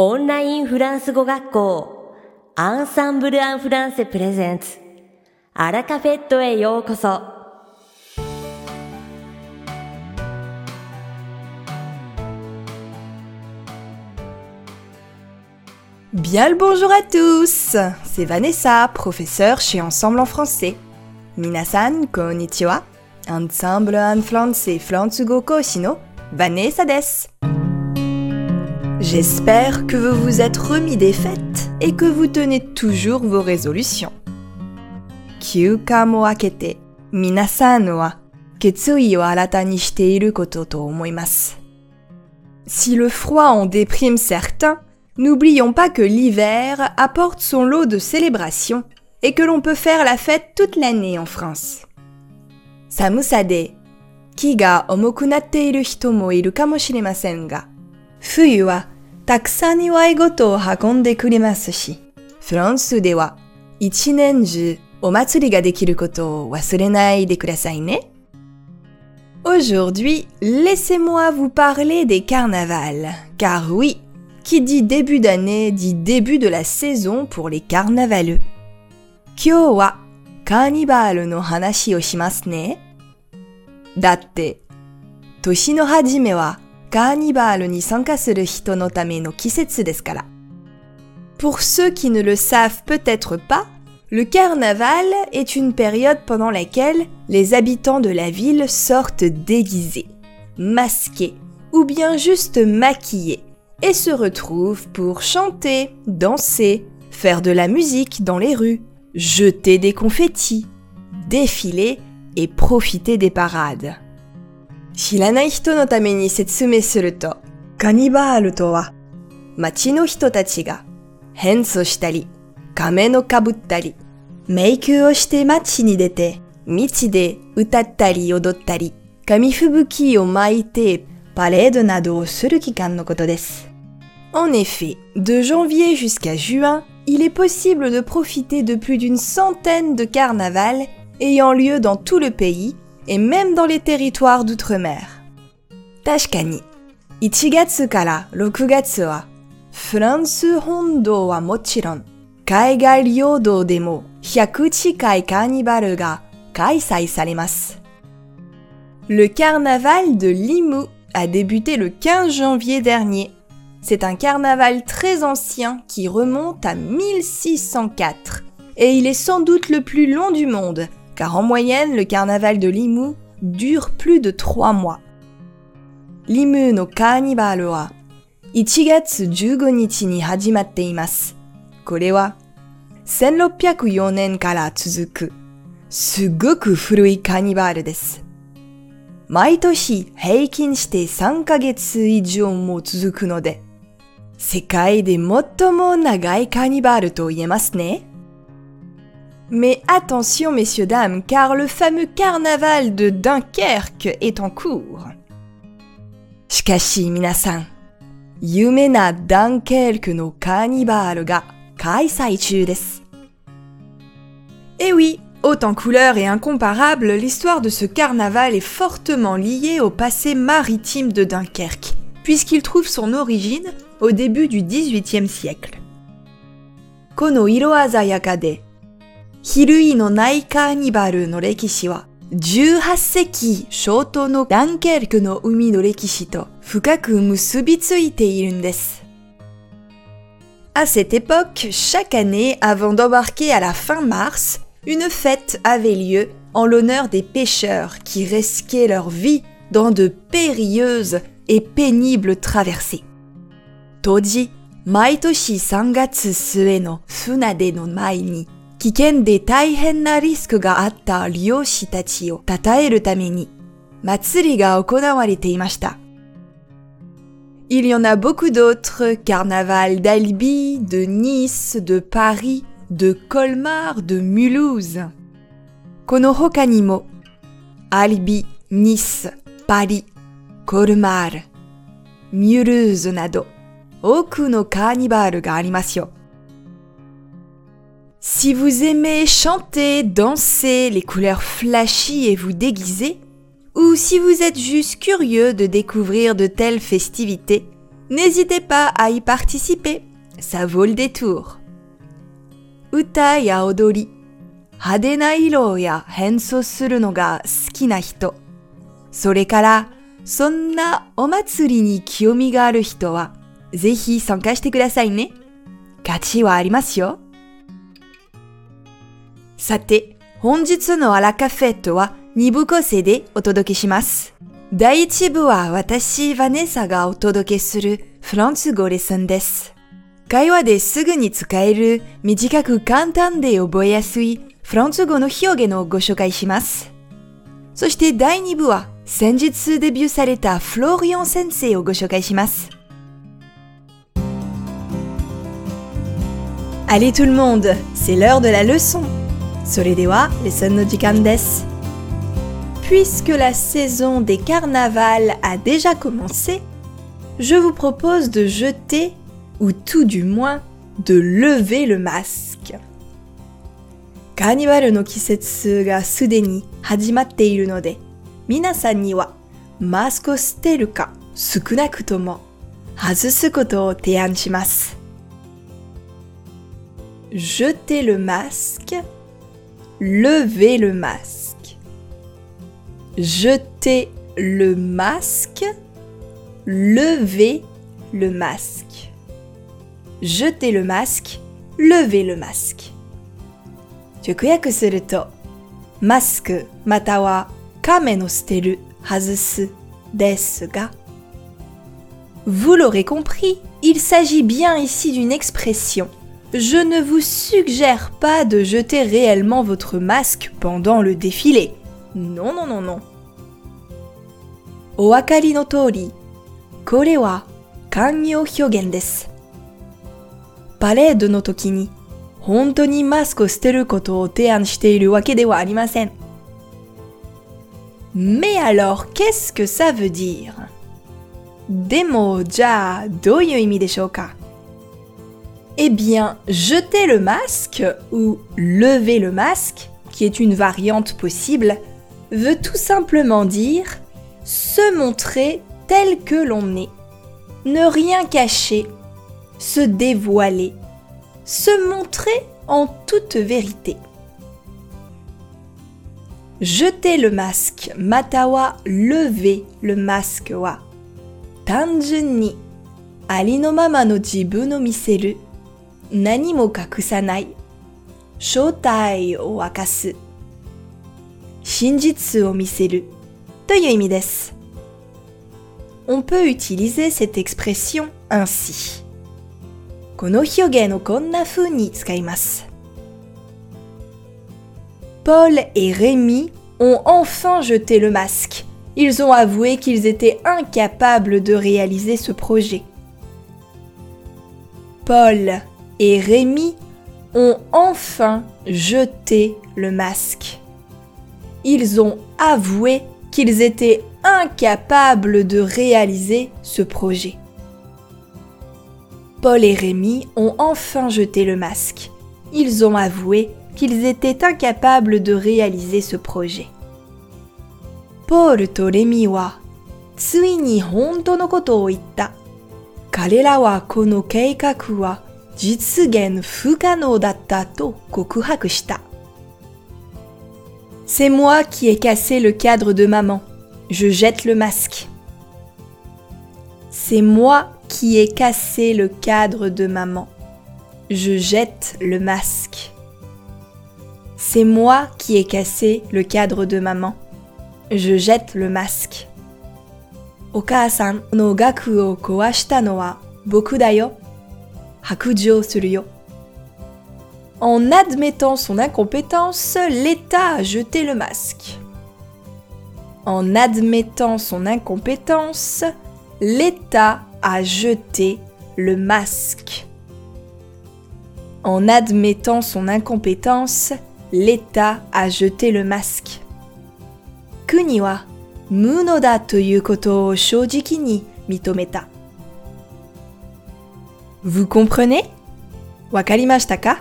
オンラインフランス語学校アンサンブル・アン・フランセプレゼンツアラカフェットへようこそ「Bien le bonjour à tous C'est Vanessa, professeure chez Ensemble en français. Minasan, konnichiwa. Ensemble en français, Fransugo Koshino, Vanessa des. J'espère que vous vous êtes remis des fêtes et que vous tenez toujours vos résolutions. Akete, minasan wa ketsui iru koto to. Si le froid en déprime certains, n'oublions pas que l'hiver apporte son lot de célébrations et que l'on peut faire la fête toute l'année en France. Samusa de ki ga omoku natte iru hito mo iru takusan iwai goto o hakonde kurimasu shi, France de wa ichi nen ju o matsuri ga dekiru koto o wasurenai de kudasai ne. Aujourd'hui, laissez-moi vous parler des carnavals, car oui, qui dit début d'année dit début de la saison pour les carnavaleux. Kyo wa carnival no hanashi o shimasu ne. Datte, toshi no hajime wa carnival ni sanka suru hito no tame no kisetsu desu kara. Pour ceux qui ne le savent peut-être pas, le carnaval est une période pendant laquelle les habitants de la ville sortent déguisés, masqués ou bien juste maquillés et se retrouvent pour chanter, danser, faire de la musique dans les rues, jeter des confettis, défiler et profiter des parades. Shiranai hito no tame ni setsume suru to, kanibaalu to wa, machi no hito tachi ga henso shitari, kame no kabuttari, meikyu o shite machi ni dete, michi de utattari odottari, kami fubuki o maite parade nado o suru kikan no koto desu. En effet, de janvier jusqu'à juin, il est possible de profiter de plus d'une centaine de carnavals ayant lieu dans tout le pays et même dans les territoires d'outre-mer. Tashikani. Ichigatsu kara rokugatsu wa Fransu Hondo wa mochiron Kaigai demo Hyakuchi Kai ga Kaisai saremasu. Le carnaval de Limoux a débuté le 15 janvier dernier. C'est un carnaval très ancien qui remonte à 1604 et il est sans doute le plus long du monde car en moyenne le carnaval de Limoux dure plus de 3 mois. Limoux no carnival wa 1月15日に始まっています。これは1604年から続くすごく古いカニバルです。毎年平均して3ヶ月以上も続くので、世界で最も長いカニバルと言えますね。Mais attention messieurs dames, car le fameux carnaval de Dunkerque est en cours. Shikashi minasan, yume na Dunkerque no kannibal ga kaisai chu desu. Eh oui, haute en couleur et incomparable, l'histoire de ce carnaval est fortement liée au passé maritime de Dunkerque, puisqu'il trouve son origine au début du XVIIIe siècle. Kono iro azayaka hirui no nai carnival no rekishi wa, 18世紀初頭のダンケルクの海の歴史と深く結びついているんです。À cette époque, chaque année, avant d'embarquer à la fin mars, une fête avait lieu en l'honneur des pêcheurs qui risquaient leur vie dans de périlleuses et pénibles traversées. 当時、毎年3月末の船出の前に、 危険で大変なリスクがあった漁師たちを称えるために、祭りが行われていました。Il y en a beaucoup d'autres, carnaval d'Albi, de Nice, de Paris, de Colmar, de Mulhouse. この他にも、アリビ、ニス、パリ、コルマール、ミュルーズなど、多くのカーニバルがありますよ。 Si vous aimez chanter, danser, les couleurs flashy et vous déguiser, ou si vous êtes juste curieux de découvrir de telles festivités, n'hésitez pas à y participer, ça vaut le détour. Uta ya odori, hade na iro ya hensō suru no ga suki na hito, sore kara sonna omatsuri ni kiyomi ga aru hito wa, zehi sanka shite kudasai ne. Kachi wa arimasu yo. さ。て、本日のアラカフェットは2部構成でお届けします。第1部は私、ヴァネッサがお届けするフランス語レッスンです。会話ですぐに使える短く簡単で覚えやすいフランス語の表現をご紹介します。そして第2部は先日デビューされたフローリオン先生をご紹介します。Allez tout le monde, c'est l'heure de la leçon. それではレッスンの時間です。Puisque la saison des carnavals a déjà commencé, je vous propose de jeter, ou tout du moins, de lever le masque. カーニバルの季節がすでに始まっているので、皆さんにはマスクを捨てるか少なくとも外すことを提案します。Jeter le masque, lever le masque. Jeter le masque, lever le masque. Jeter le masque, lever le masque. 直訳すると、マスクまたは亀の捨てる、外すですが、vous l'aurez compris, il s'agit bien ici d'une expression. je ne vous suggère pas de jeter réellement votre masque pendant le défilé. Non, non, non, non. Oakari no tori, kore wa kanyo hyogen desu. Parade no toki ni, honto ni masque steru koto o tean shite wake de wa arimasen. Mais alors, qu'est-ce que ça veut dire? Demo, ja, do you imi de shou ka? Eh bien, jeter le masque ou lever le masque, qui est une variante possible, veut tout simplement dire se montrer tel que l'on est, ne rien cacher, se dévoiler, se montrer en toute vérité. Jeter le masque, matawa lever le masque wa. Tanjun ni, ali no no miseru, nani mo kakusanai, shoutai o wakasu, shinjitsu o miseru, という意味です。On peut utiliser cette expression ainsi. この表現をこんな風に使います。Paul et Rémi ont enfin jeté le masque. Ils ont avoué qu'ils étaient incapables de réaliser ce projet. Paul et Rémi ont enfin jeté le masque. Ils ont avoué qu'ils étaient incapables de réaliser ce projet. Paul et Rémi ont enfin jeté le masque. Ils ont avoué qu'ils étaient incapables de réaliser ce projet. Paul to Rémi wa tsui ni honto no た。彼らはこの計画は実現不可能だったと告白した。C'est moi qui ai cassé le cadre de maman. Je jette le masque. C'est moi qui ai cassé le cadre de maman. Je jette le masque. C'est moi qui ai cassé le cadre de maman. Je jette le masque. お母さんの額を壊したのは僕だよ。 hakujo suru En admettant son incompétence, l'État a jeté le masque. En admettant son incompétence, l'État a jeté le masque. En admettant son incompétence, l'État a jeté le masque. Kuni wa muno da koto shojiki ni mitometa. Vous comprenez? Wakarimashitaka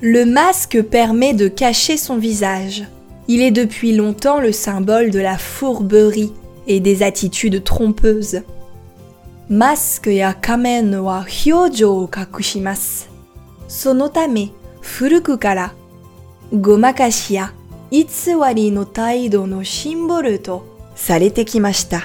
Le masque permet de cacher son visage. Il est depuis longtemps le symbole de la fourberie et des attitudes trompeuses. Masque ya kamen wa hyojo o kakushimasu. Sono tame, furuku kara gomakashi ya itsuwari no taido no shimboru to sarete kimashita.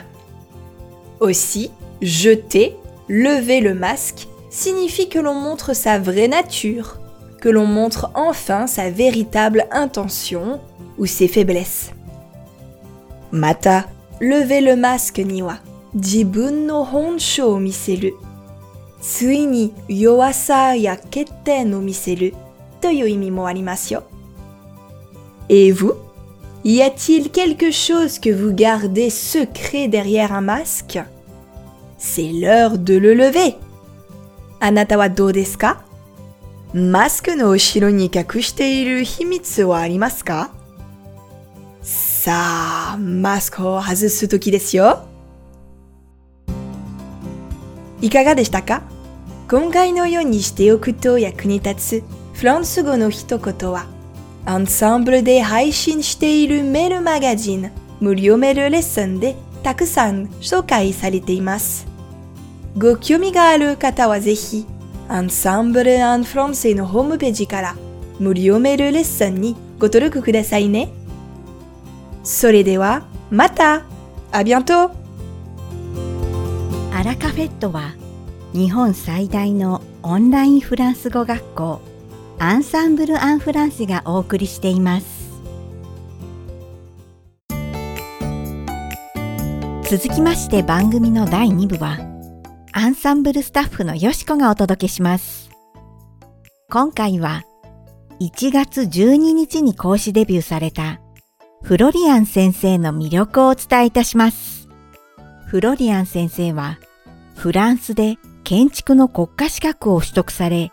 Aussi, jeter lever le masque signifie que l'on montre sa vraie nature, que l'on montre enfin sa véritable intention ou ses faiblesses. Mata, lever le masque ni wa, jibun no honsho miseru. Tsui ni yoasa ya ketten o miseru to you imi mo. Et vous? Y a-t-il quelque chose que vous gardez secret derrière un masque? C'est l'heure de le lever. Anata wa dou desu ka マスクの後ろに隠している秘密はありますかさあ、マスクを外す時ですよ。いかがでしたか今回のようにしておくと役に立つフランス語の一言は、アンサンブルで配信しているメールマガジン無料メールレッスンでたくさん紹介されています。 ご興味がある方はぜひ、アンサンブル・アン・フランセのホームページから無料メールレッスンにご登録くださいね。それでは、またあ bientôt! アラカフェットは日本最大のオンラインフランス語学校アンサンブル・アン・フランセがお送りしています続きまして番組の第2部はアンサンブルスタッフのよしこがお届けします今回は1月12日に講師デビューされたフロリアン先生の魅力をお伝えいたしますフロリアン先生はフランスで建築の国家資格を取得され、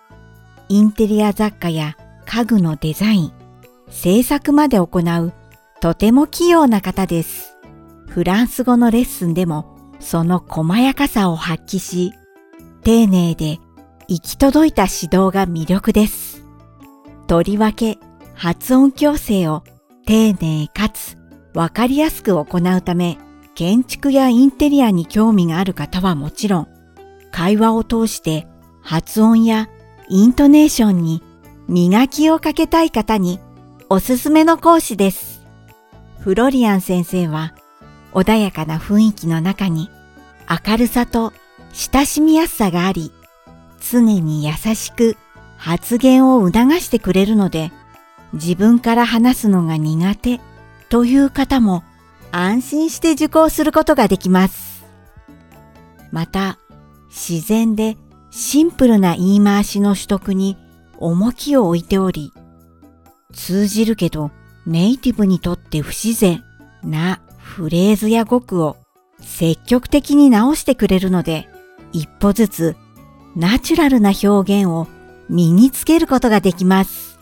インテリア雑貨や家具のデザイン、制作まで行うとても器用な方です。フランス語のレッスンでもその細やかさを発揮し、丁寧で行き届いた指導が魅力です。とりわけ発音矯正を丁寧かつわかりやすく行うため、建築やインテリアに興味がある方はもちろん、会話を通して発音やイントネーションに磨きをかけたい方におすすめの講師です。フロリアン先生は穏やかな雰囲気の中に明るさと親しみやすさがあり、常に優しく発言を促してくれるので、自分から話すのが苦手という方も安心して受講することができます。また、自然でシンプルな言い回しの取得に重きを置いており、通じるけどネイティブにとって不自然なフレーズや語句を積極的に直してくれるので、一歩ずつナチュラルな表現を身につけることができます。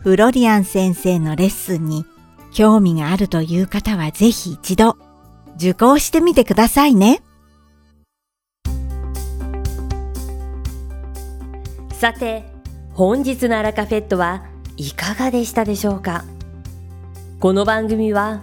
フロリアン先生のレッスンに興味があるという方はぜひ一度受講してみてくださいね。さて、本日のアラカフェットはいかがでしたでしょうか？この番組は